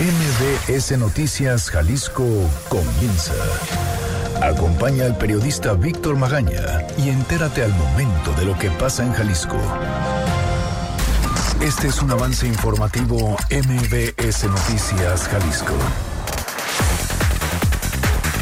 MBS Noticias Jalisco comienza. Acompaña al periodista Víctor Magaña y entérate al momento de lo que pasa en Jalisco. Este es un avance informativo MBS Noticias Jalisco.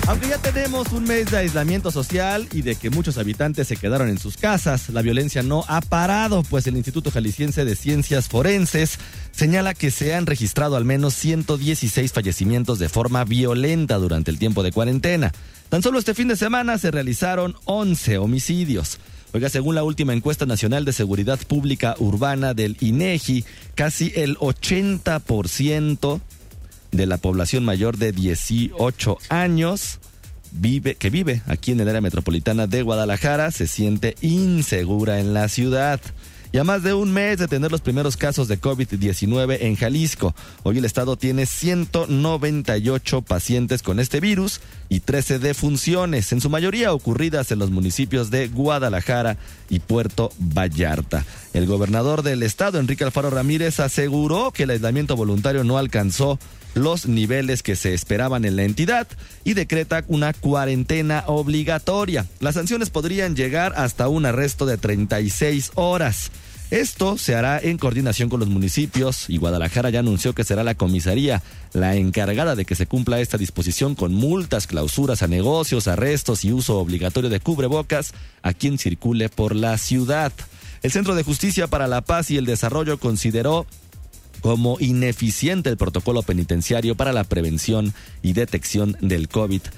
Aunque ya tenemos un mes de aislamiento social y de que muchos habitantes se quedaron en sus casas, la violencia no ha parado, pues el Instituto Jalisciense de Ciencias Forenses señala que se han registrado al menos 116 fallecimientos de forma violenta durante el tiempo de cuarentena. Tan solo este fin de semana se realizaron 11 homicidios. Oiga, según la última encuesta nacional de seguridad pública urbana del INEGI, casi el 80% de la población mayor de 18 años vive, que vive aquí en el área metropolitana de Guadalajara se siente insegura en la ciudad. Y a más de un mes de tener los primeros casos de COVID-19 en Jalisco, hoy el estado tiene 198 pacientes con este virus y 13 defunciones, en su mayoría ocurridas en los municipios de Guadalajara y Puerto Vallarta. El gobernador del estado, Enrique Alfaro Ramírez, aseguró que el aislamiento voluntario no alcanzó los niveles que se esperaban en la entidad y decreta una cuarentena obligatoria. Las sanciones podrían llegar hasta un arresto de 36 horas. Esto se hará en coordinación con los municipios y Guadalajara ya anunció que será la comisaría la encargada de que se cumpla esta disposición con multas, clausuras a negocios, arrestos y uso obligatorio de cubrebocas a quien circule por la ciudad. El Centro de Justicia para la Paz y el Desarrollo consideró como ineficiente el protocolo penitenciario para la prevención y detección del COVID-19,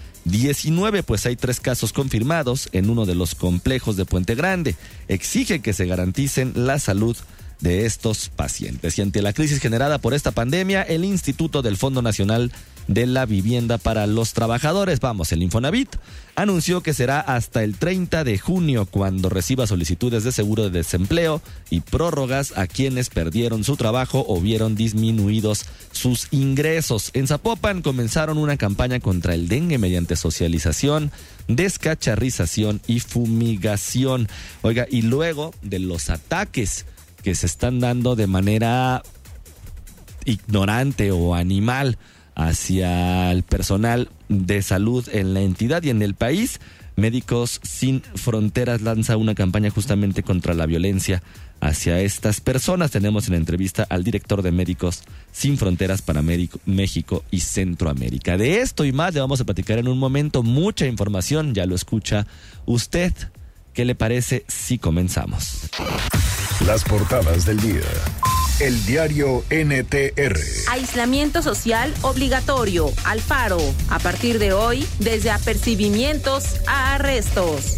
pues hay tres casos confirmados en uno de los complejos de Puente Grande. Exige que se garanticen la salud de estos pacientes. Y ante la crisis generada por esta pandemia, el Instituto del Fondo Nacional de la Vivienda para los Trabajadores, vamos, el Infonavit, anunció que será hasta el 30 de junio cuando reciba solicitudes de seguro de desempleo y prórrogas a quienes perdieron su trabajo o vieron disminuidos sus ingresos. En Zapopan comenzaron una campaña contra el dengue mediante socialización, descacharrización y fumigación. Oiga, y luego de los ataques que se están dando de manera ignorante o animal hacia el personal de salud en la entidad y en el país. Médicos Sin Fronteras lanza una campaña justamente contra la violencia hacia estas personas. Tenemos en entrevista al director de Médicos Sin Fronteras para México y Centroamérica. De esto y más le vamos a platicar en un momento. Mucha información, ya lo escucha usted. ¿Qué le parece si comenzamos? Las portadas del día. El diario NTR. Aislamiento social obligatorio. Alfaro. A partir de hoy, desde apercibimientos a arrestos.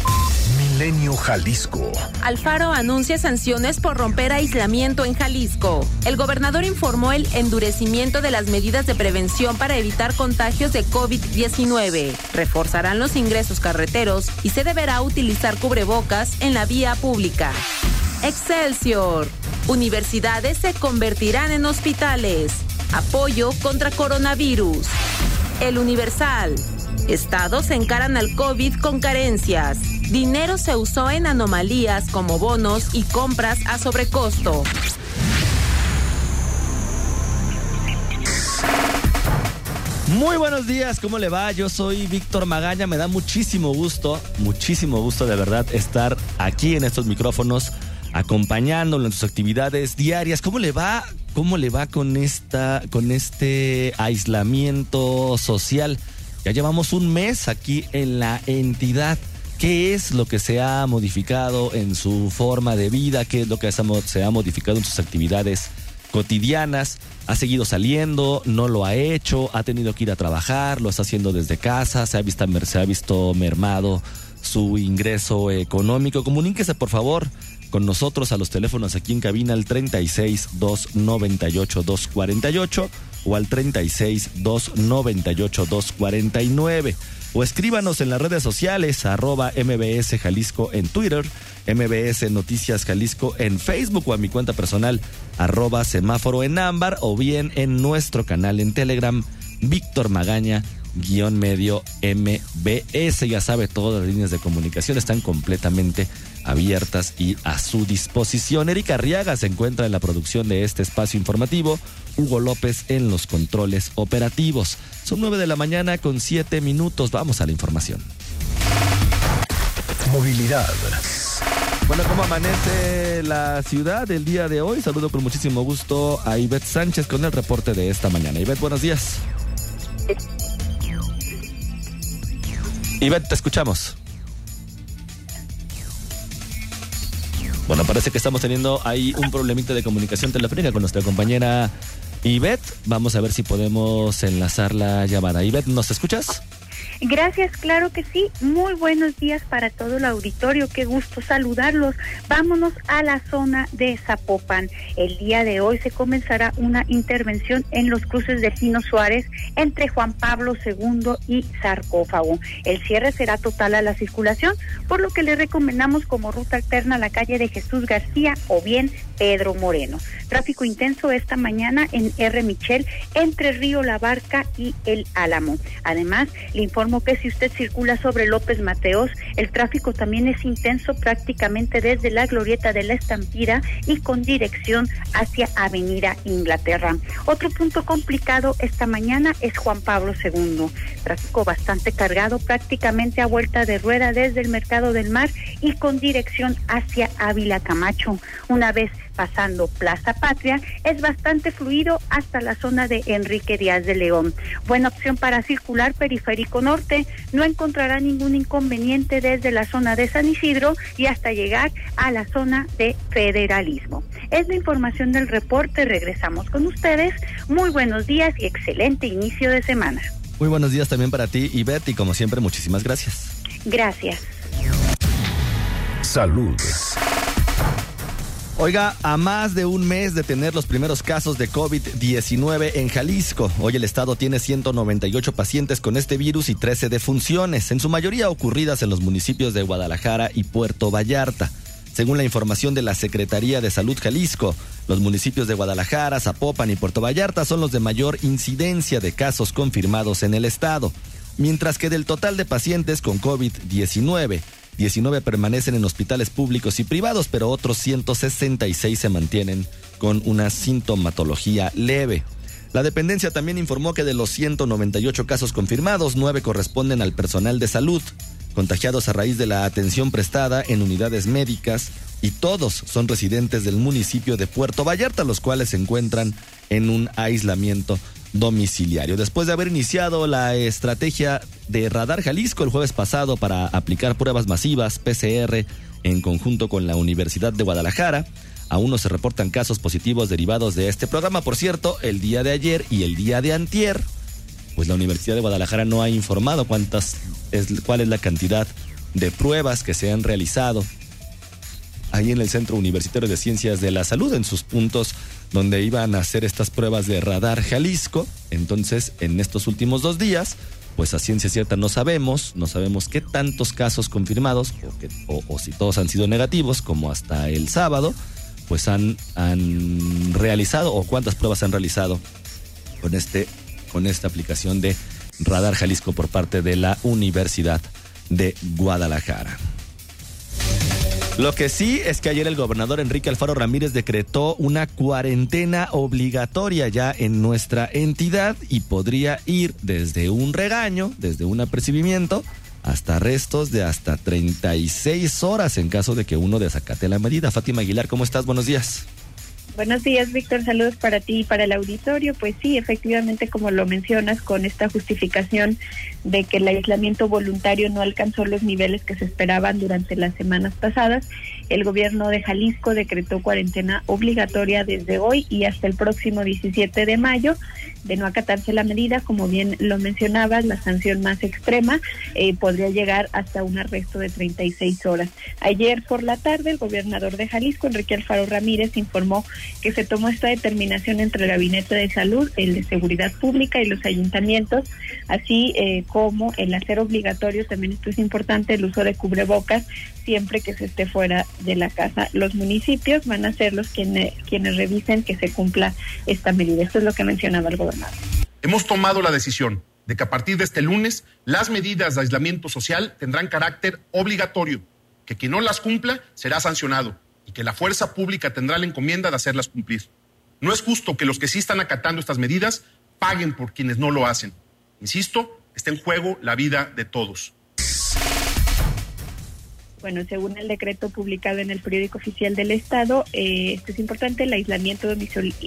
Milenio Jalisco. Alfaro anuncia sanciones por romper aislamiento en Jalisco. El gobernador informó el endurecimiento de las medidas de prevención para evitar contagios de COVID-19. Reforzarán los ingresos carreteros y se deberá utilizar cubrebocas en la vía pública. Excelsior. Universidades se convertirán en hospitales. Apoyo contra coronavirus. El Universal. Estados encaran al COVID con carencias. Dinero se usó en anomalías como bonos y compras a sobrecosto. Muy buenos días, ¿cómo le va? Yo soy Víctor Magaña, me da muchísimo gusto, muchísimo gusto de verdad estar aquí en estos micrófonos acompañándolo en sus actividades diarias. ¿Cómo le va? ¿Cómo le va con esta con este aislamiento social? Ya llevamos un mes aquí en la entidad. ¿Qué es lo que se ha modificado en su forma de vida? ¿Qué es lo que se ha modificado en sus actividades cotidianas? ¿Ha seguido saliendo? ¿No lo ha hecho? ¿Ha tenido que ir a trabajar? ¿Lo está haciendo desde casa? ¿Se ha visto, se ha visto mermado su ingreso económico? Comuníquese por favor con nosotros a los teléfonos aquí en cabina al 36 298 248 o al 36 298 249 o escríbanos en las redes sociales arroba mbs jalisco en Twitter, mbs noticias jalisco en Facebook o a mi cuenta personal arroba semáforo en ámbar o bien en nuestro canal en Telegram Víctor Magaña guion medio MBS. Ya sabe, todas las líneas de comunicación están completamente abiertas y a su disposición. Erika Arriaga se encuentra en la producción de este espacio informativo, Hugo López en los controles operativos. Son nueve de la mañana con siete minutos. Vamos a la información. Movilidad. Bueno, ¿cómo amanece la ciudad el día de hoy? Saludo con muchísimo gusto a Ivette Sánchez con el reporte de esta mañana. Ivette, buenos días. Ivette, te escuchamos. Bueno, parece que estamos teniendo ahí un problemita de comunicación telefónica con nuestra compañera Ivette. Vamos a ver si podemos enlazar la llamada. Ivette, ¿nos escuchas? Gracias, claro que sí. Muy buenos días para todo el auditorio. Qué gusto saludarlos. Vámonos a la zona de Zapopan. El día de hoy se comenzará una intervención en los cruces de Gino Suárez entre Juan Pablo II y Sarcófago. El cierre será total a la circulación, por lo que le recomendamos como ruta alterna la calle de Jesús García o bien Pedro Moreno. Tráfico intenso esta mañana en R. Michel entre Río La Barca y El Álamo. Además, le informo que si usted circula sobre López Mateos, el tráfico también es intenso prácticamente desde la glorieta de la Estampira y con dirección hacia Avenida Inglaterra. Otro punto complicado esta mañana es Juan Pablo II. Tráfico bastante cargado prácticamente a vuelta de rueda desde el Mercado del Mar y con dirección hacia Ávila Camacho. Una vez pasando Plaza Patria, es bastante fluido hasta la zona de Enrique Díaz de León. Buena opción para circular periférico norte, no encontrará ningún inconveniente desde la zona de San Isidro y hasta llegar a la zona de federalismo. Es la información del reporte, regresamos con ustedes. Muy buenos días y excelente inicio de semana. Muy buenos días también para ti, y como siempre, muchísimas gracias. Gracias. Salud. Oiga, a más de un mes de tener los primeros casos de COVID-19 en Jalisco, hoy el estado tiene 198 pacientes con este virus y 13 defunciones, en su mayoría ocurridas en los municipios de Guadalajara y Puerto Vallarta. Según la información de la Secretaría de Salud Jalisco, los municipios de Guadalajara, Zapopan y Puerto Vallarta son los de mayor incidencia de casos confirmados en el estado, mientras que del total de pacientes con COVID-19, 19 permanecen en hospitales públicos y privados, pero otros 166 se mantienen con una sintomatología leve. La dependencia también informó que de los 198 casos confirmados, 9 corresponden al personal de salud, contagiados a raíz de la atención prestada en unidades médicas, y todos son residentes del municipio de Puerto Vallarta, los cuales se encuentran en un aislamiento domiciliario. Después de haber iniciado la estrategia de Radar Jalisco el jueves pasado para aplicar pruebas masivas PCR en conjunto con la Universidad de Guadalajara, aún no se reportan casos positivos derivados de este programa. Por cierto, el día de ayer y el día de antier, pues la Universidad de Guadalajara no ha informado cuántas es, cuál es la cantidad de pruebas que se han realizado ahí en el Centro Universitario de Ciencias de la Salud, en sus puntos donde iban a hacer estas pruebas de radar Jalisco. Entonces, en estos últimos dos días, pues a ciencia cierta no sabemos, no sabemos qué tantos casos confirmados o, o, si todos han sido negativos, como hasta el sábado, pues han, han realizado o cuántas pruebas han realizado con, este, con esta aplicación de radar Jalisco por parte de la Universidad de Guadalajara. Lo que sí es que ayer el gobernador Enrique Alfaro Ramírez decretó una cuarentena obligatoria ya en nuestra entidad y podría ir desde un regaño, desde un apercibimiento, hasta restos de hasta 36 horas en caso de que uno desacate la medida. Fátima Aguilar, ¿cómo estás? Buenos días. Buenos días, Víctor. Saludos para ti y para el auditorio. Pues sí, efectivamente, como lo mencionas, con esta justificación de que el aislamiento voluntario no alcanzó los niveles que se esperaban durante las semanas pasadas, el gobierno de Jalisco decretó cuarentena obligatoria desde hoy y hasta el próximo 17 de mayo. De no acatarse la medida, como bien lo mencionabas, la sanción más extrema eh, podría llegar hasta un arresto de 36 horas. Ayer por la tarde, el gobernador de Jalisco, Enrique Alfaro Ramírez, informó que se tomó esta determinación entre el Gabinete de Salud, el de Seguridad Pública y los ayuntamientos, así eh, como el hacer obligatorio, también esto es importante, el uso de cubrebocas siempre que se esté fuera de la casa. Los municipios van a ser los quienes, quienes revisen que se cumpla esta medida. Esto es lo que mencionaba el gobernador. Hemos tomado la decisión de que a partir de este lunes las medidas de aislamiento social tendrán carácter obligatorio que quien no las cumpla será sancionado y que la fuerza pública tendrá la encomienda de hacerlas cumplir. No es justo que los que sí están acatando estas medidas paguen por quienes no lo hacen. Insisto, está en juego la vida de todos. Bueno, según el decreto publicado en el periódico oficial del Estado, eh, esto es importante, el aislamiento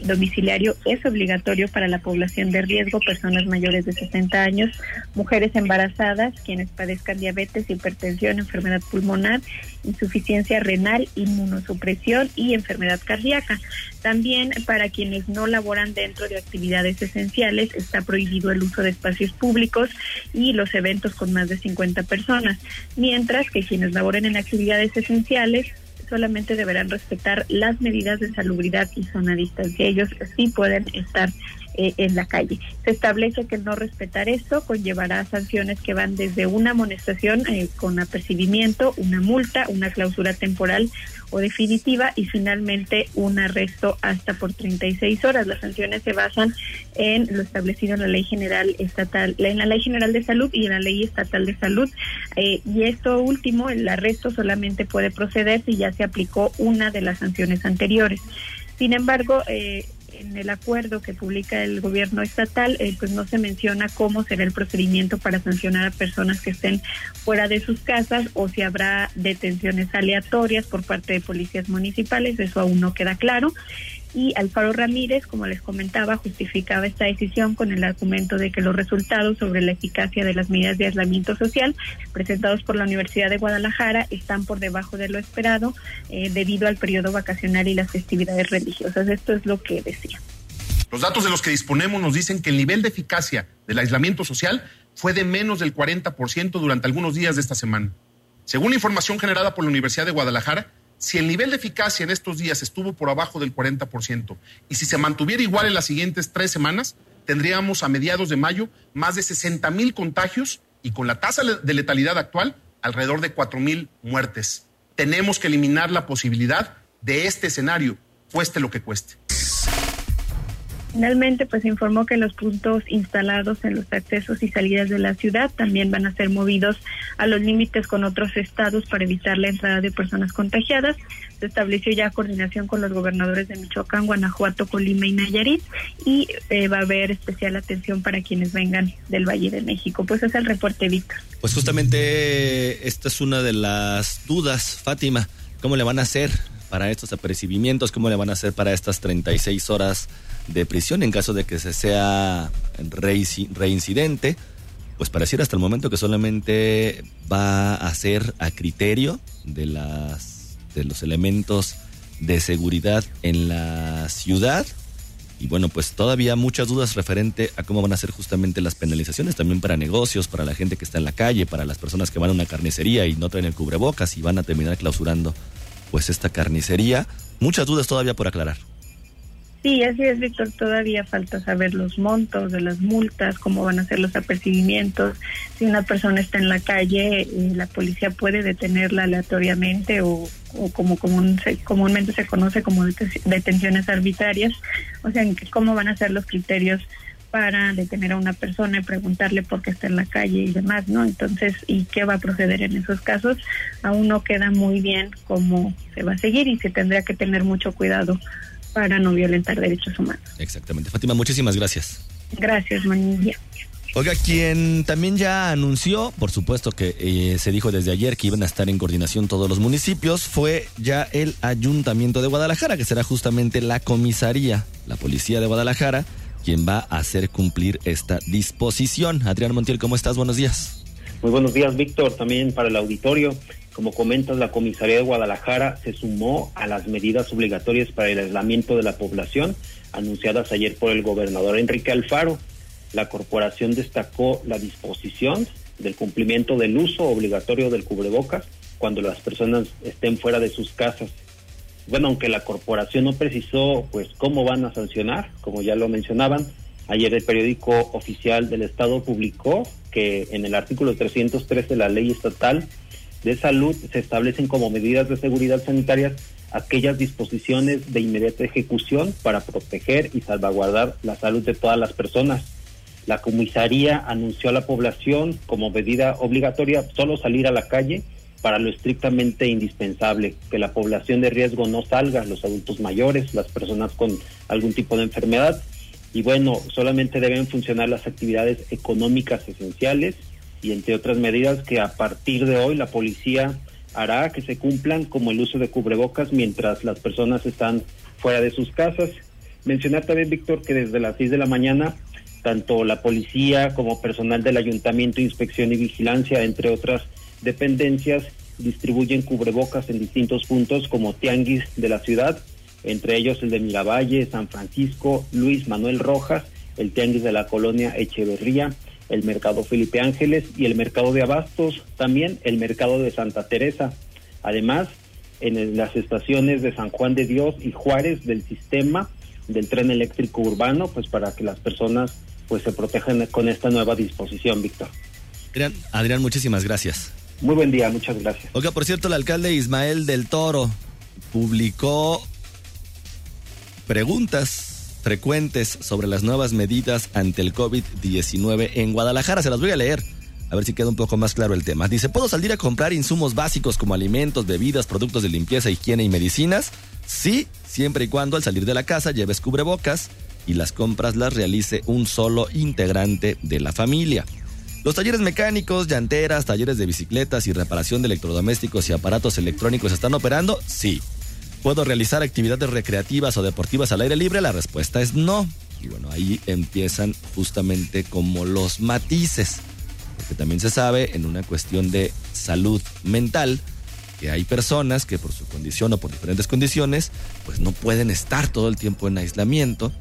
domiciliario es obligatorio para la población de riesgo, personas mayores de 60 años, mujeres embarazadas, quienes padezcan diabetes, hipertensión, enfermedad pulmonar, insuficiencia renal, inmunosupresión y enfermedad cardíaca. También para quienes no laboran dentro de actividades esenciales está prohibido el uso de espacios públicos y los eventos con más de 50 personas, mientras que quienes laboren en actividades esenciales solamente deberán respetar las medidas de salubridad y zona distancia. Ellos sí pueden estar eh, en la calle. Se establece que no respetar esto conllevará sanciones que van desde una amonestación eh, con apercibimiento, una multa, una clausura temporal o definitiva y finalmente un arresto hasta por 36 horas. Las sanciones se basan en lo establecido en la Ley General Estatal, en la Ley General de Salud y en la Ley Estatal de Salud. Eh, y esto último, el arresto solamente puede proceder si ya se aplicó una de las sanciones anteriores. Sin embargo, eh, en el acuerdo que publica el gobierno estatal, eh, pues no se menciona cómo será el procedimiento para sancionar a personas que estén fuera de sus casas o si habrá detenciones aleatorias por parte de policías municipales, eso aún no queda claro y Alfaro Ramírez, como les comentaba, justificaba esta decisión con el argumento de que los resultados sobre la eficacia de las medidas de aislamiento social presentados por la Universidad de Guadalajara están por debajo de lo esperado eh, debido al periodo vacacional y las festividades religiosas. Esto es lo que decía. Los datos de los que disponemos nos dicen que el nivel de eficacia del aislamiento social fue de menos del 40% durante algunos días de esta semana. Según información generada por la Universidad de Guadalajara, si el nivel de eficacia en estos días estuvo por abajo del 40% y si se mantuviera igual en las siguientes tres semanas, tendríamos a mediados de mayo más de 60 mil contagios y con la tasa de letalidad actual alrededor de 4 mil muertes. Tenemos que eliminar la posibilidad de este escenario, cueste lo que cueste. Finalmente, pues informó que los puntos instalados en los accesos y salidas de la ciudad también van a ser movidos a los límites con otros estados para evitar la entrada de personas contagiadas. Se estableció ya coordinación con los gobernadores de Michoacán, Guanajuato, Colima y Nayarit y eh, va a haber especial atención para quienes vengan del Valle de México. Pues es el reporte, Víctor. Pues justamente esta es una de las dudas, Fátima. ¿Cómo le van a hacer para estos apercibimientos? ¿Cómo le van a hacer para estas 36 horas? de prisión en caso de que se sea reincidente, pues pareciera hasta el momento que solamente va a ser a criterio de las de los elementos de seguridad en la ciudad. Y bueno, pues todavía muchas dudas referente a cómo van a ser justamente las penalizaciones también para negocios, para la gente que está en la calle, para las personas que van a una carnicería y no traen el cubrebocas y van a terminar clausurando pues esta carnicería. Muchas dudas todavía por aclarar. Sí, así es, Víctor. Todavía falta saber los montos de las multas, cómo van a ser los apercibimientos. Si una persona está en la calle, eh, la policía puede detenerla aleatoriamente o, como comúnmente se conoce como detenciones arbitrarias. O sea, cómo van a ser los criterios para detener a una persona y preguntarle por qué está en la calle y demás, ¿no? Entonces, ¿y qué va a proceder en esos casos? Aún no queda muy bien cómo se va a seguir y se tendría que tener mucho cuidado para no violentar derechos humanos. Exactamente. Fátima, muchísimas gracias. Gracias, Manilla. Oiga, quien también ya anunció, por supuesto que eh, se dijo desde ayer que iban a estar en coordinación todos los municipios, fue ya el Ayuntamiento de Guadalajara, que será justamente la comisaría, la policía de Guadalajara, quien va a hacer cumplir esta disposición. Adrián Montiel, ¿cómo estás? Buenos días. Muy buenos días, Víctor, también para el auditorio. Como comentas, la Comisaría de Guadalajara se sumó a las medidas obligatorias para el aislamiento de la población anunciadas ayer por el gobernador Enrique Alfaro. La corporación destacó la disposición del cumplimiento del uso obligatorio del cubrebocas cuando las personas estén fuera de sus casas. Bueno, aunque la corporación no precisó pues cómo van a sancionar, como ya lo mencionaban, ayer el periódico oficial del Estado publicó que en el artículo 303 de la ley estatal de salud se establecen como medidas de seguridad sanitarias aquellas disposiciones de inmediata ejecución para proteger y salvaguardar la salud de todas las personas. La comisaría anunció a la población como medida obligatoria solo salir a la calle para lo estrictamente indispensable, que la población de riesgo no salga, los adultos mayores, las personas con algún tipo de enfermedad, y bueno, solamente deben funcionar las actividades económicas esenciales y entre otras medidas que a partir de hoy la policía hará que se cumplan como el uso de cubrebocas mientras las personas están fuera de sus casas. Mencionar también, Víctor, que desde las 6 de la mañana tanto la policía como personal del ayuntamiento, inspección y vigilancia, entre otras dependencias, distribuyen cubrebocas en distintos puntos como tianguis de la ciudad, entre ellos el de Miravalle, San Francisco, Luis Manuel Rojas, el tianguis de la colonia Echeverría, el mercado Felipe Ángeles y el mercado de Abastos, también el mercado de Santa Teresa. Además, en las estaciones de San Juan de Dios y Juárez del sistema del tren eléctrico urbano, pues para que las personas pues se protejan con esta nueva disposición, Víctor. Adrián, Adrián, muchísimas gracias. Muy buen día, muchas gracias. Oiga, por cierto, el alcalde Ismael del Toro publicó preguntas frecuentes sobre las nuevas medidas ante el COVID-19 en Guadalajara. Se las voy a leer. A ver si queda un poco más claro el tema. Dice, ¿puedo salir a comprar insumos básicos como alimentos, bebidas, productos de limpieza, higiene y medicinas? Sí, siempre y cuando al salir de la casa lleves cubrebocas y las compras las realice un solo integrante de la familia. Los talleres mecánicos, llanteras, talleres de bicicletas y reparación de electrodomésticos y aparatos electrónicos están operando? Sí. ¿Puedo realizar actividades recreativas o deportivas al aire libre? La respuesta es no. Y bueno, ahí empiezan justamente como los matices. Porque también se sabe en una cuestión de salud mental que hay personas que por su condición o por diferentes condiciones pues no pueden estar todo el tiempo en aislamiento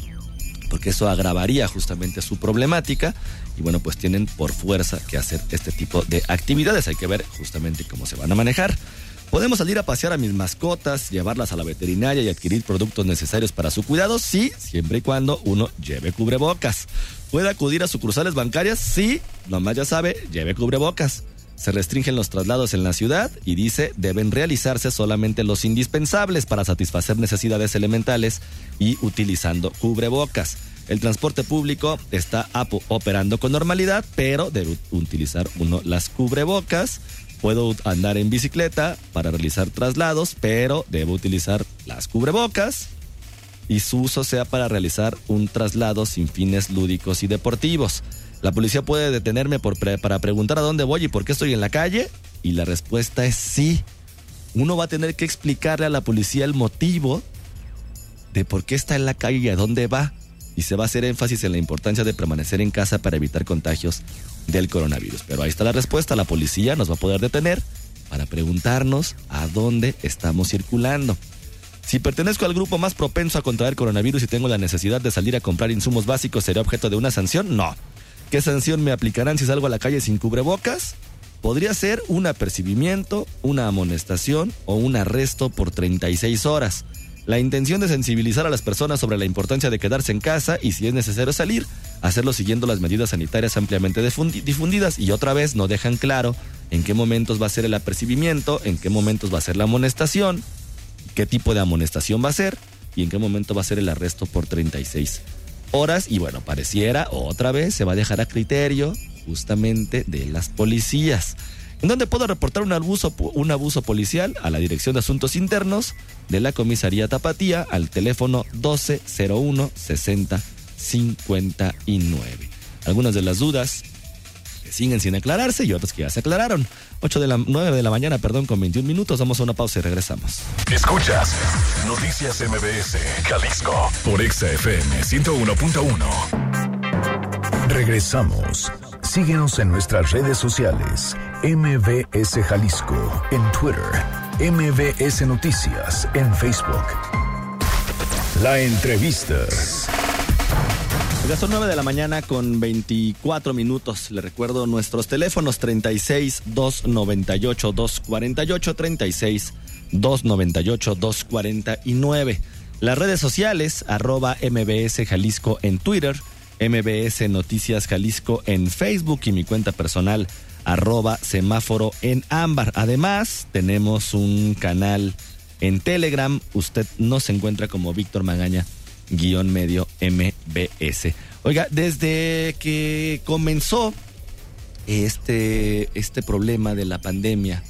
porque eso agravaría justamente su problemática y bueno, pues tienen por fuerza que hacer este tipo de actividades. Hay que ver justamente cómo se van a manejar. ¿Podemos salir a pasear a mis mascotas, llevarlas a la veterinaria y adquirir productos necesarios para su cuidado? Sí, siempre y cuando uno lleve cubrebocas. ¿Puede acudir a sucursales bancarias? Sí, nomás ya sabe, lleve cubrebocas. Se restringen los traslados en la ciudad y dice deben realizarse solamente los indispensables para satisfacer necesidades elementales y utilizando cubrebocas. El transporte público está operando con normalidad, pero debe utilizar uno las cubrebocas. Puedo andar en bicicleta para realizar traslados, pero debo utilizar las cubrebocas y su uso sea para realizar un traslado sin fines lúdicos y deportivos. La policía puede detenerme por para preguntar a dónde voy y por qué estoy en la calle. Y la respuesta es sí. Uno va a tener que explicarle a la policía el motivo de por qué está en la calle y a dónde va. Y se va a hacer énfasis en la importancia de permanecer en casa para evitar contagios del coronavirus. Pero ahí está la respuesta. La policía nos va a poder detener para preguntarnos a dónde estamos circulando. Si pertenezco al grupo más propenso a contraer coronavirus y tengo la necesidad de salir a comprar insumos básicos, ¿seré objeto de una sanción? No. ¿Qué sanción me aplicarán si salgo a la calle sin cubrebocas? Podría ser un apercibimiento, una amonestación o un arresto por 36 horas. La intención de sensibilizar a las personas sobre la importancia de quedarse en casa y si es necesario salir, hacerlo siguiendo las medidas sanitarias ampliamente difundidas y otra vez no dejan claro en qué momentos va a ser el apercibimiento, en qué momentos va a ser la amonestación, qué tipo de amonestación va a ser y en qué momento va a ser el arresto por 36 horas y bueno, pareciera otra vez se va a dejar a criterio justamente de las policías. ¿En dónde puedo reportar un abuso, un abuso policial? A la Dirección de Asuntos Internos de la Comisaría Tapatía al teléfono 1201 6059. Algunas de las dudas siguen sin aclararse y otros que ya se aclararon. 8 de la 9 de la mañana, perdón, con 21 minutos. Vamos a una pausa y regresamos. Escuchas Noticias MBS, Jalisco, por XFM 101.1. Regresamos. Síguenos en nuestras redes sociales. MBS Jalisco en Twitter. MBS Noticias en Facebook. La entrevista. Ya son 9 de la mañana con 24 minutos. Le recuerdo nuestros teléfonos 36 298 248 36 298 249. Las redes sociales arroba MBS Jalisco en Twitter, MBS Noticias Jalisco en Facebook y mi cuenta personal arroba semáforo en ámbar. Además, tenemos un canal en Telegram. Usted nos encuentra como Víctor Magaña medio MBS. Oiga, desde que comenzó este, este problema de la pandemia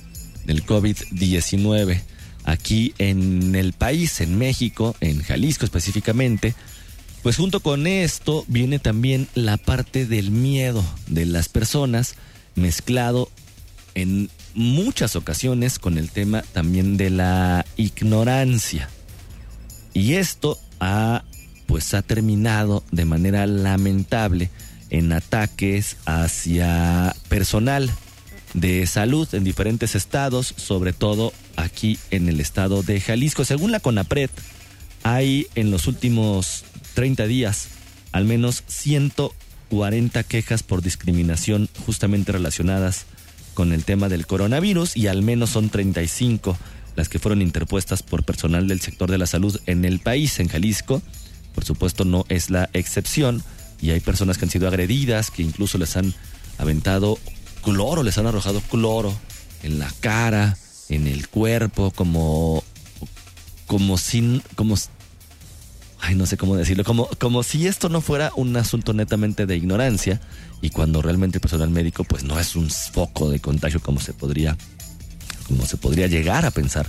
del COVID-19 aquí en el país, en México, en Jalisco específicamente. Pues junto con esto viene también la parte del miedo de las personas mezclado en muchas ocasiones con el tema también de la ignorancia. Y esto ha pues ha terminado de manera lamentable en ataques hacia personal de salud en diferentes estados, sobre todo aquí en el estado de Jalisco. Según la CONAPRED, hay en los últimos 30 días al menos 140 quejas por discriminación justamente relacionadas con el tema del coronavirus y al menos son 35 las que fueron interpuestas por personal del sector de la salud en el país, en Jalisco. Por supuesto no es la excepción. Y hay personas que han sido agredidas, que incluso les han aventado cloro, les han arrojado cloro en la cara, en el cuerpo, como como sin como ay, no sé cómo decirlo, como como si esto no fuera un asunto netamente de ignorancia y cuando realmente el personal médico pues no es un foco de contagio como se podría como se podría llegar a pensar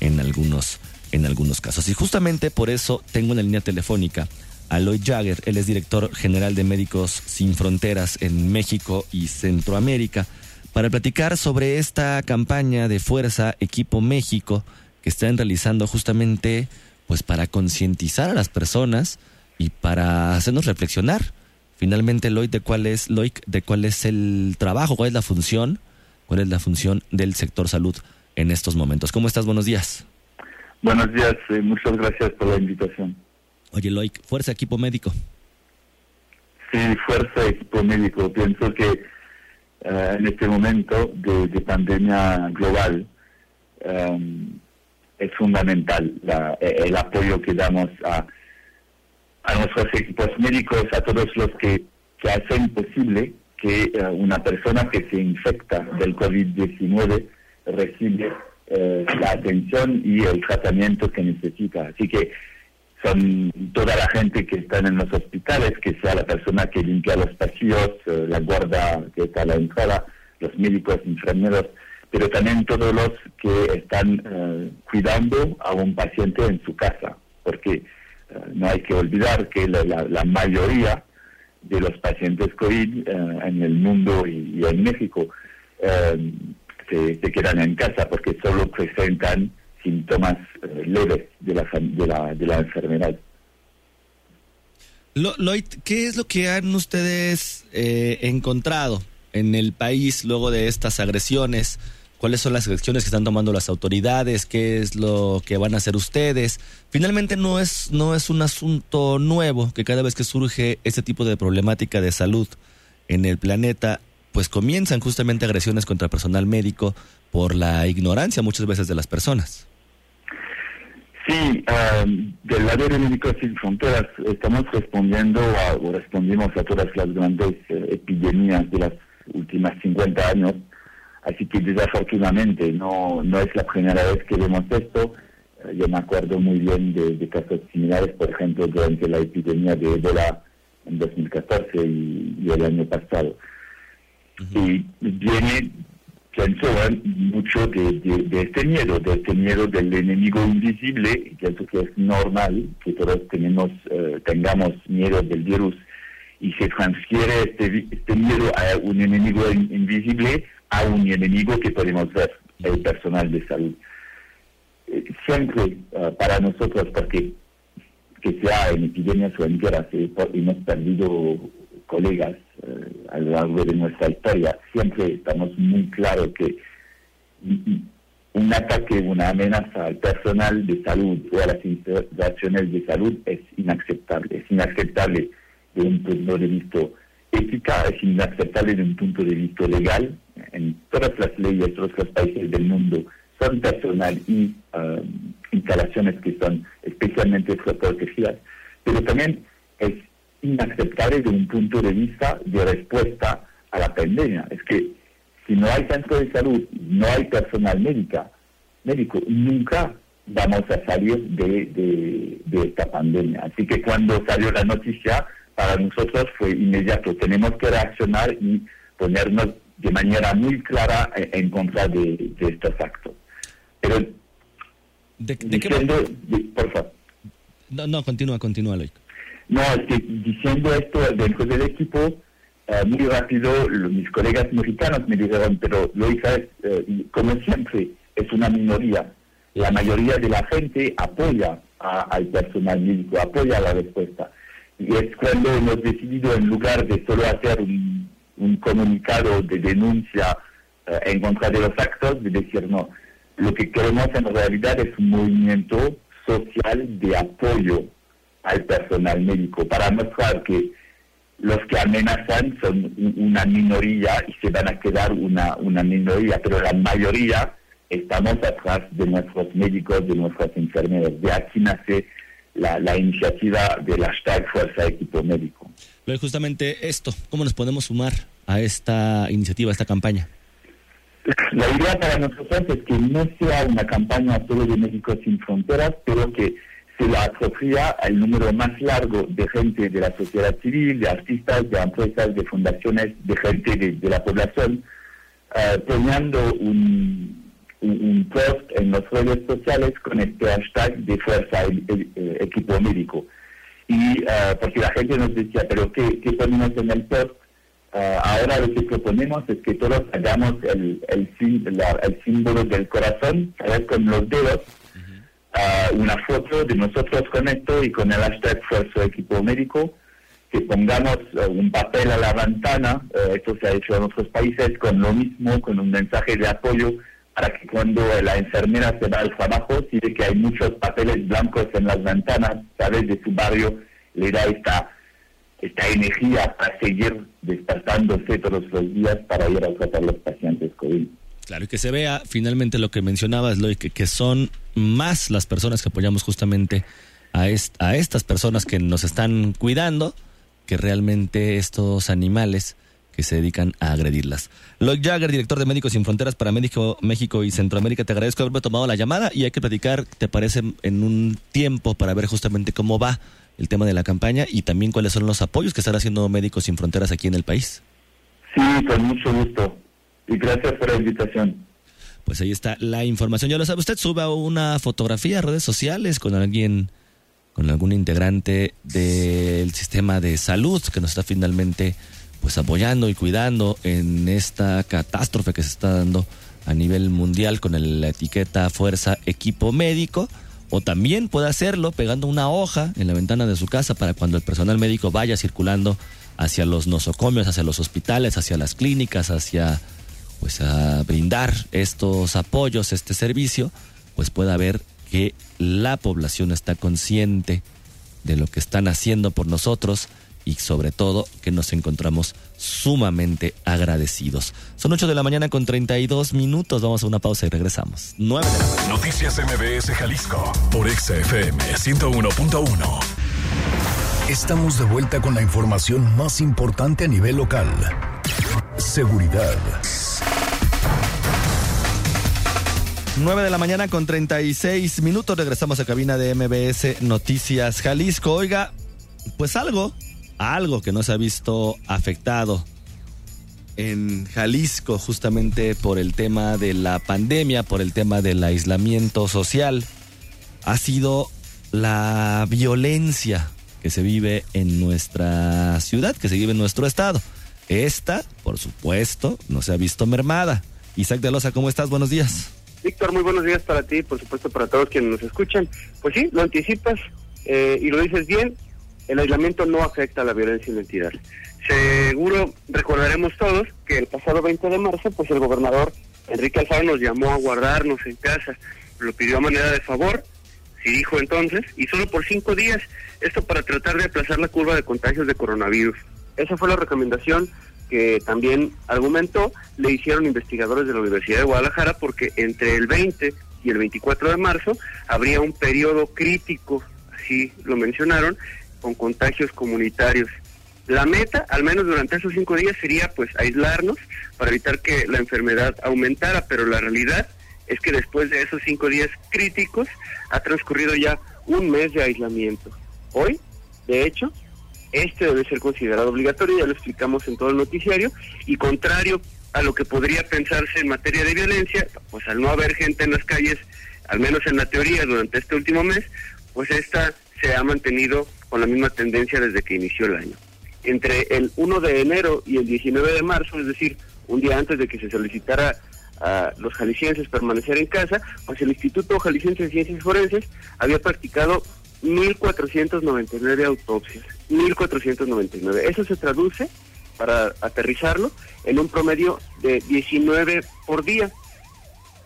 en algunos en algunos casos. Y justamente por eso tengo una línea telefónica a Lloyd Jagger. Él es director general de Médicos Sin Fronteras en México y Centroamérica para platicar sobre esta campaña de Fuerza Equipo México que están realizando justamente pues para concientizar a las personas y para hacernos reflexionar. Finalmente, Lloyd, de cuál es Lloyd, de cuál es el trabajo, cuál es la función, cuál es la función del sector salud en estos momentos. ¿Cómo estás? Buenos días. Buenos días, eh, muchas gracias por la invitación. Oye, Loic, fuerza equipo médico. Sí, fuerza equipo médico. Pienso que eh, en este momento de, pandemia global em, es fundamental e, el apoyo que damos a, a nuestros equipos médicos, a todos los que, que hacen posible que eh, una persona que se infecta del COVID-19 recibe eh, la atención y el tratamiento que necesita. Así que son toda la gente que está en los hospitales, que sea la persona que limpia los pasillos, eh, la guarda que está a la entrada, los médicos, enfermeros, pero también todos los que están eh, cuidando a un paciente en su casa, porque eh, no hay que olvidar que la, mayoría de los pacientes COVID en el mundo y, en México se, quedan en casa porque solo presentan síntomas eh, leves de la, de la, de la enfermedad. Lloyd, ¿qué es lo que han ustedes eh, encontrado en el país luego de estas agresiones? ¿Cuáles son las acciones que están tomando las autoridades? ¿Qué es lo que van a hacer ustedes? Finalmente no es, no es un asunto nuevo que cada vez que surge este tipo de problemática de salud en el planeta, pues comienzan justamente agresiones contra personal médico por la ignorancia muchas veces de las personas. Sí, del lado de Médicos Sin Fronteras estamos respondiendo o respondimos a todas las grandes eh, epidemias de las últimas 50 años, así que desafortunadamente no, no es la primera vez que vemos esto. Eh, yo me acuerdo muy bien de, casos similares, por ejemplo, durante la epidemia de Ebola en 2014 y, el año pasado. Y viene pienso mucho de, este miedo, de este miedo del enemigo invisible, pienso que es normal que todos tenemos, eh, tengamos miedo del virus y se transfiere este, este miedo a un enemigo invisible a un enemigo que podemos ver, el personal de salud. Eh, siempre eh, para nosotros, porque que sea en epidemias o en guerras, hemos perdido colegas eh, a lo largo de nuestra historia, siempre estamos muy claros que un ataque, una amenaza al personal de salud o a las instituciones de salud es inaceptable. Es inaceptable de un punto de vista ética, es inaceptable de un punto de vista legal. En todas las leyes, de los países del mundo son personal y um, instalaciones que son especialmente protegidas, pero también es inaceptable de un punto de vista de respuesta a la pandemia. Es que si no hay centro de salud, no hay personal médica, médico, nunca vamos a salir de, de, esta pandemia. Así que cuando salió la noticia, para nosotros fue inmediato. Tenemos que reaccionar y ponernos de manera muy clara en contra de, estos actos. Pero ¿De, diciendo, por favor. No, no, continúa, continúa, Loic. No, es que diciendo esto dentro del equipo, eh, muy rápido mis colegas mexicanos me dijeron, pero Loica, eh, como siempre, es una minoría. La mayoría de la gente apoya al personal médico, apoya la respuesta. Y es cuando hemos decidido, en lugar de solo hacer un, comunicado de denuncia eh, en contra de los actos, de decir, no, lo que queremos en realidad es un movimiento social de apoyo al personal médico para mostrar que los que amenazan son una minoría y se van a quedar una, una minoría, pero la mayoría estamos atrás de nuestros médicos, de nuestras enfermeras. De aquí nace la, la iniciativa del hashtag Fuerza Equipo Médico. Pero justamente esto, ¿cómo nos podemos sumar a esta iniciativa, a esta campaña? La idea para nosotros es que no sea una campaña solo de Médicos Sin Fronteras, pero que se la apropia al número más largo de gente de la sociedad civil, de artistas, de empresas, de fundaciones, de gente de, la población, uh, poniendo un, post en las redes sociales con este hashtag de fuerza el, equipo médico. Y uh, porque la gente nos decía, pero ¿qué, qué ponemos en el post? Uh, ahora lo que proponemos es que todos hagamos el, el, el símbolo del corazón, ¿sabes? con los dedos, una foto de nosotros con esto y con el hashtag Fuerza Equipo Médico, que pongamos eh, un papel a la ventana, eh, esto se ha hecho en otros países, con lo mismo, con un mensaje de apoyo, para que cuando la enfermera se va al trabajo, si ve que hay muchos papeles blancos en las ventanas, sabes, de su barrio, le da esta, esta energía para seguir despertándose todos los días para ir a tratar a los pacientes COVID. Claro, y que se vea finalmente lo que mencionabas, Loy, que, que son más las personas que apoyamos justamente a, estas personas que nos están cuidando que realmente estos animales que se dedican a agredirlas. Lloyd Jagger, director de Médicos Sin Fronteras para México, México y Centroamérica, te agradezco haberme tomado la llamada y hay que platicar, ¿te parece, en un tiempo para ver justamente cómo va el tema de la campaña y también cuáles son los apoyos que están haciendo Médicos Sin Fronteras aquí en el país? Sí, con mucho gusto y gracias por la invitación. Pues ahí está la información. Ya lo sabe, usted suba una fotografía a redes sociales con alguien, con algún integrante del sistema de salud que nos está finalmente pues apoyando y cuidando en esta catástrofe que se está dando a nivel mundial con la etiqueta Fuerza Equipo Médico. O también puede hacerlo pegando una hoja en la ventana de su casa para cuando el personal médico vaya circulando hacia los nosocomios, hacia los hospitales, hacia las clínicas, hacia pues a brindar estos apoyos, este servicio, pues pueda ver que la población está consciente de lo que están haciendo por nosotros y sobre todo que nos encontramos sumamente agradecidos. Son 8 de la mañana con 32 minutos, vamos a una pausa y regresamos. 9 de la mañana. Noticias MBS Jalisco por XFM 101.1. Estamos de vuelta con la información más importante a nivel local. Seguridad. 9 de la mañana con 36 minutos. Regresamos a cabina de MBS Noticias Jalisco. Oiga, pues algo, algo que no se ha visto afectado en Jalisco justamente por el tema de la pandemia, por el tema del aislamiento social, ha sido la violencia que se vive en nuestra ciudad, que se vive en nuestro estado. Esta, por supuesto, no se ha visto mermada. Isaac de Loza, ¿cómo estás? Buenos días. Víctor, muy buenos días para ti y por supuesto para todos quienes nos escuchan. Pues sí, lo anticipas eh, y lo dices bien, el aislamiento no afecta a la violencia en la entidad. Seguro recordaremos todos que el pasado 20 de marzo, pues el gobernador Enrique Alfaro nos llamó a guardarnos en casa, lo pidió a manera de favor, sí dijo entonces, y solo por cinco días, esto para tratar de aplazar la curva de contagios de coronavirus. Esa fue la recomendación que también argumentó le hicieron investigadores de la Universidad de Guadalajara porque entre el 20 y el 24 de marzo habría un periodo crítico, así lo mencionaron, con contagios comunitarios. La meta, al menos durante esos cinco días, sería pues aislarnos para evitar que la enfermedad aumentara, pero la realidad es que después de esos cinco días críticos ha transcurrido ya un mes de aislamiento. Hoy, de hecho, este debe ser considerado obligatorio, ya lo explicamos en todo el noticiario, y contrario a lo que podría pensarse en materia de violencia, pues al no haber gente en las calles, al menos en la teoría durante este último mes, pues esta se ha mantenido con la misma tendencia desde que inició el año. Entre el 1 de enero y el 19 de marzo, es decir, un día antes de que se solicitara a los jaliscienses permanecer en casa, pues el Instituto Jalisciense de Ciencias Forenses había practicado 1.499 autopsias. 1.499. Eso se traduce, para aterrizarlo, en un promedio de 19 por día.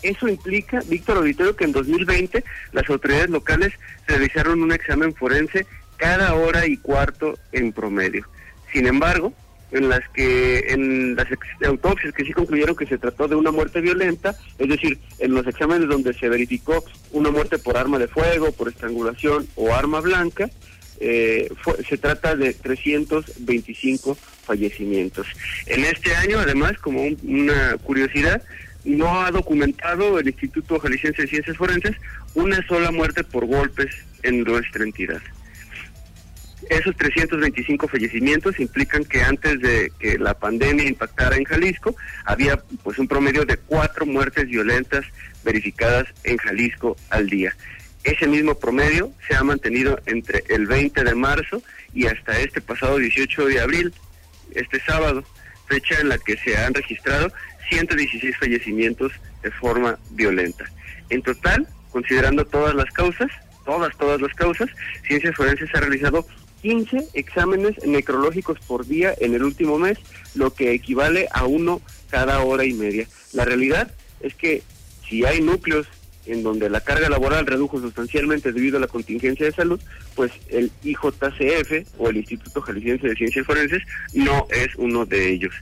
Eso implica, Víctor Auditorio, que en 2020 las autoridades locales realizaron un examen forense cada hora y cuarto en promedio. Sin embargo, en las que en las autopsias que sí concluyeron que se trató de una muerte violenta, es decir, en los exámenes donde se verificó una muerte por arma de fuego, por estrangulación o arma blanca, eh, se trata de 325 fallecimientos. En este año, además, como una curiosidad, no ha documentado el Instituto Jalisciense de Ciencias Forenses una sola muerte por golpes en nuestra entidad. Esos 325 fallecimientos implican que antes de que la pandemia impactara en Jalisco, había pues un promedio de cuatro muertes violentas verificadas en Jalisco al día. Ese mismo promedio se ha mantenido entre el 20 de marzo y hasta este pasado 18 de abril, este sábado, fecha en la que se han registrado 116 fallecimientos de forma violenta. En total, considerando todas las causas, todas, todas las causas, Ciencias Forenses ha realizado 15 exámenes necrológicos por día en el último mes, lo que equivale a uno cada hora y media. La realidad es que si hay núcleos en donde la carga laboral redujo sustancialmente debido a la contingencia de salud, pues el IJCF o el Instituto Jalisciense de Ciencias Forenses no es uno de ellos.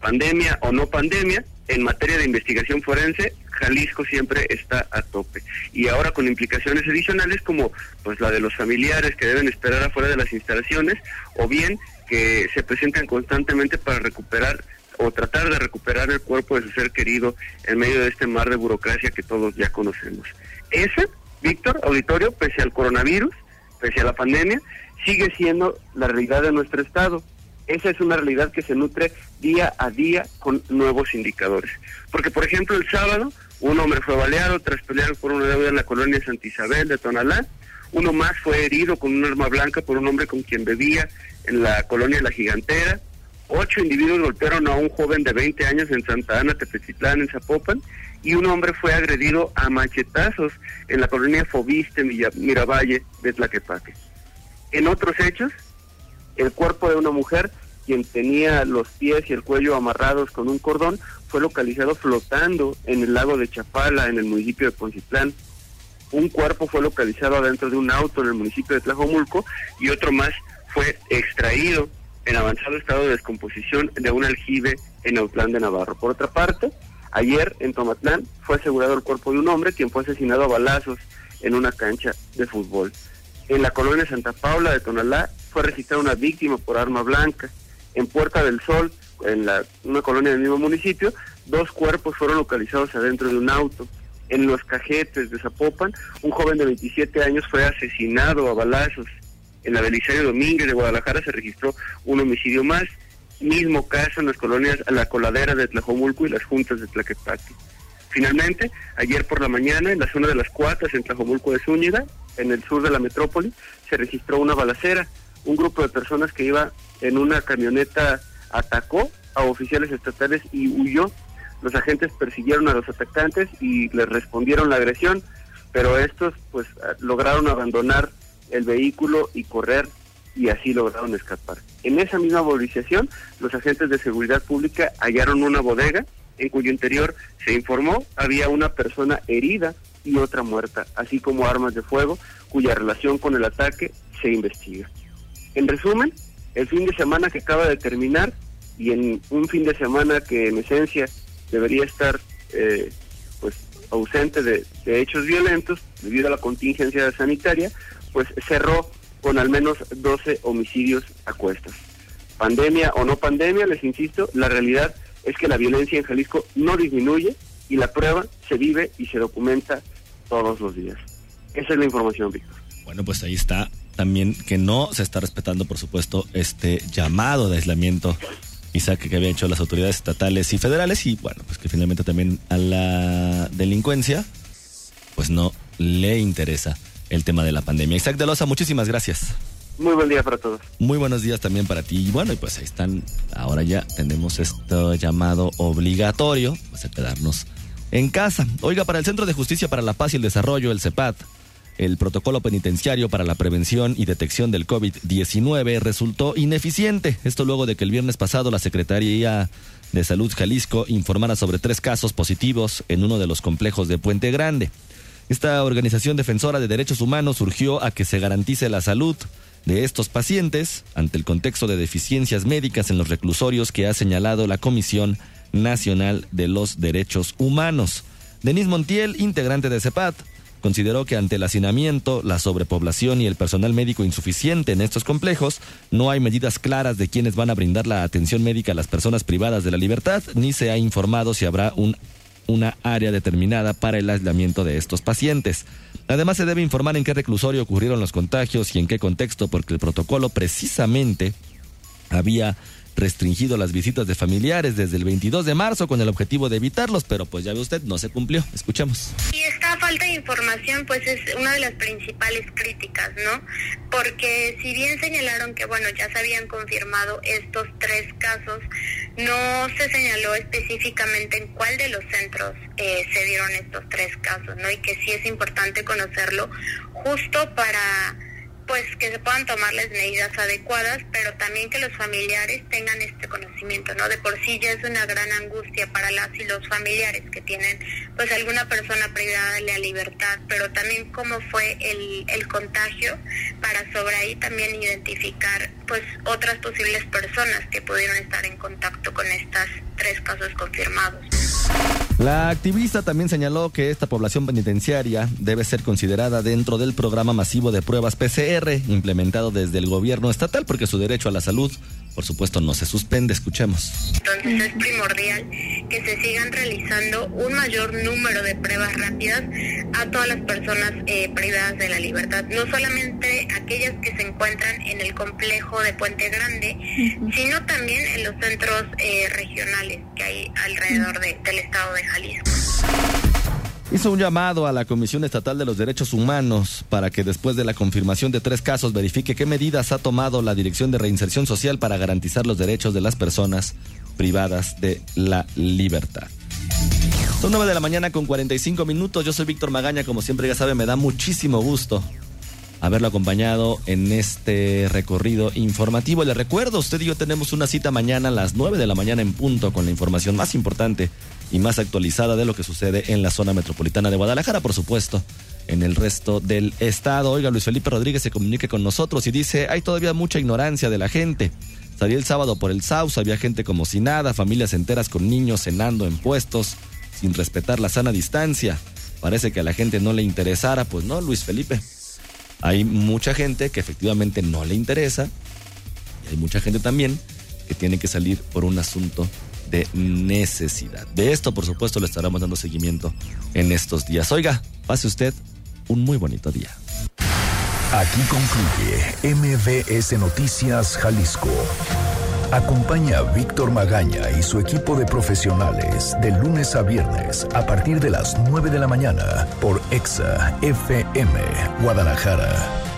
Pandemia o no pandemia, en materia de investigación forense, Jalisco siempre está a tope. Y ahora con implicaciones adicionales como pues la de los familiares que deben esperar afuera de las instalaciones o bien que se presentan constantemente para recuperar o tratar de recuperar el cuerpo de su ser querido en medio de este mar de burocracia que todos ya conocemos. Ese, Víctor, auditorio, pese al coronavirus, pese a la pandemia, sigue siendo la realidad de nuestro Estado. Esa es una realidad que se nutre día a día con nuevos indicadores. Porque, por ejemplo, el sábado un hombre fue baleado tras pelear por una deuda en la colonia Santa Isabel de Tonalá. Uno más fue herido con un arma blanca por un hombre con quien bebía en la colonia La Gigantera. Ocho individuos golpearon a un joven de 20 años en Santa Ana, Tepetitlán, en Zapopan. Y un hombre fue agredido a machetazos en la colonia Fobiste, Miravalle de Tlaquepaque. En otros hechos, el cuerpo de una mujer, quien tenía los pies y el cuello amarrados con un cordón, fue localizado flotando en el lago de Chapala, en el municipio de Poncitlán. Un cuerpo fue localizado adentro de un auto en el municipio de Tlajomulco y otro más fue extraído en avanzado estado de descomposición de un aljibe en Autlán de Navarro. Por otra parte, ayer en Tomatlán fue asegurado el cuerpo de un hombre quien fue asesinado a balazos en una cancha de fútbol. En la colonia Santa Paula de Tonalá fue registrada una víctima por arma blanca. En Puerta del Sol, en la, una colonia del mismo municipio, dos cuerpos fueron localizados adentro de un auto. En los cajetes de Zapopan, un joven de 27 años fue asesinado a balazos. En la Belisario Domínguez de Guadalajara se registró un homicidio más. Mismo caso en las colonias La Coladera de Tlajomulco y las juntas de Tlaquepaque. Finalmente, ayer por la mañana, en la zona de las Cuatas, en Tlajomulco de Zúñiga, en el sur de la metrópoli, se registró una balacera. Un grupo de personas que iba en una camioneta atacó a oficiales estatales y huyó. Los agentes persiguieron a los atacantes y les respondieron la agresión, pero estos pues lograron abandonar el vehículo y correr y así lograron escapar. En esa misma movilización, los agentes de seguridad pública hallaron una bodega en cuyo interior se informó había una persona herida y otra muerta, así como armas de fuego cuya relación con el ataque se investiga. En resumen, el fin de semana que acaba de terminar y en un fin de semana que en esencia debería estar eh, pues ausente de, de, hechos violentos debido a la contingencia sanitaria, pues cerró con al menos 12 homicidios a cuestas. Pandemia o no pandemia, les insisto, la realidad es que la violencia en Jalisco no disminuye y la prueba se vive y se documenta todos los días. Esa es la información, Víctor. Bueno, pues ahí está también que no se está respetando, por supuesto, este llamado de aislamiento y que había hecho las autoridades estatales y federales y bueno, pues que finalmente también a la delincuencia pues no le interesa el tema de la pandemia. Isaac de Loza, muchísimas gracias. Muy buen día para todos. Muy buenos días también para ti. Y bueno, y pues ahí están. Ahora ya tenemos esto llamado obligatorio, pues a quedarnos en casa. Oiga, para el Centro de Justicia para la Paz y el Desarrollo, el CEPAD, el protocolo penitenciario para la prevención y detección del COVID-19 resultó ineficiente. Esto luego de que el viernes pasado la Secretaría de Salud Jalisco informara sobre tres casos positivos en uno de los complejos de Puente Grande. Esta organización defensora de derechos humanos surgió a que se garantice la salud de estos pacientes ante el contexto de deficiencias médicas en los reclusorios que ha señalado la Comisión Nacional de los Derechos Humanos. Denis Montiel, integrante de CEPAT, consideró que ante el hacinamiento, la sobrepoblación y el personal médico insuficiente en estos complejos, no hay medidas claras de quiénes van a brindar la atención médica a las personas privadas de la libertad, ni se ha informado si habrá un una área determinada para el aislamiento de estos pacientes. Además, se debe informar en qué reclusorio ocurrieron los contagios y en qué contexto, porque el protocolo precisamente había restringido las visitas de familiares desde el 22 de marzo con el objetivo de evitarlos, pero pues ya ve usted, no se cumplió. Escuchemos. Y esta falta de información pues es una de las principales críticas, ¿no? Porque si bien señalaron que, bueno, ya se habían confirmado estos tres casos, no se señaló específicamente en cuál de los centros eh, se dieron estos tres casos, ¿no? Y que sí es importante conocerlo justo para pues que se puedan tomar las medidas adecuadas, pero también que los familiares tengan este conocimiento, ¿no? De por sí ya es una gran angustia para las y los familiares que tienen pues alguna persona privada de la libertad, pero también cómo fue el, el contagio para sobre ahí también identificar pues otras posibles personas que pudieron estar en contacto con estas tres casos confirmados. La activista también señaló que esta población penitenciaria debe ser considerada dentro del programa masivo de pruebas PCR implementado desde el gobierno estatal porque su derecho a la salud, por supuesto, no se suspende. Escuchemos. Entonces es primordial que se sigan realizando un mayor número de pruebas rápidas a todas las personas eh, privadas de la libertad, no solamente aquellas que se encuentran en el complejo de Puente Grande, sino también en los centros eh, regionales que hay alrededor del estado de Jalisco. Hizo un llamado a la Comisión Estatal de los Derechos Humanos para que después de la confirmación de tres casos verifique qué medidas ha tomado la Dirección de Reinserción Social para garantizar los derechos de las personas privadas de la libertad. Son nueve de la mañana con 45 minutos. Yo soy Víctor Magaña, como siempre ya sabe, me da muchísimo gusto haberlo acompañado en este recorrido informativo. Le recuerdo, usted y yo tenemos una cita mañana a las 9 de la mañana en punto con la información más importante y más actualizada de lo que sucede en la zona metropolitana de Guadalajara, por supuesto, en el resto del estado. Oiga, Luis Felipe Rodríguez se comunique con nosotros y dice, hay todavía mucha ignorancia de la gente. Salí el sábado por el South, había gente como si nada, familias enteras con niños cenando en puestos, sin respetar la sana distancia. Parece que a la gente no le interesara, pues no, Luis Felipe. Hay mucha gente que efectivamente no le interesa y hay mucha gente también que tiene que salir por un asunto de necesidad. De esto, por supuesto, le estaremos dando seguimiento en estos días. Oiga, pase usted un muy bonito día. Aquí concluye MBS Noticias Jalisco. Acompaña a Víctor Magaña y su equipo de profesionales de lunes a viernes a partir de las 9 de la mañana por EXA FM Guadalajara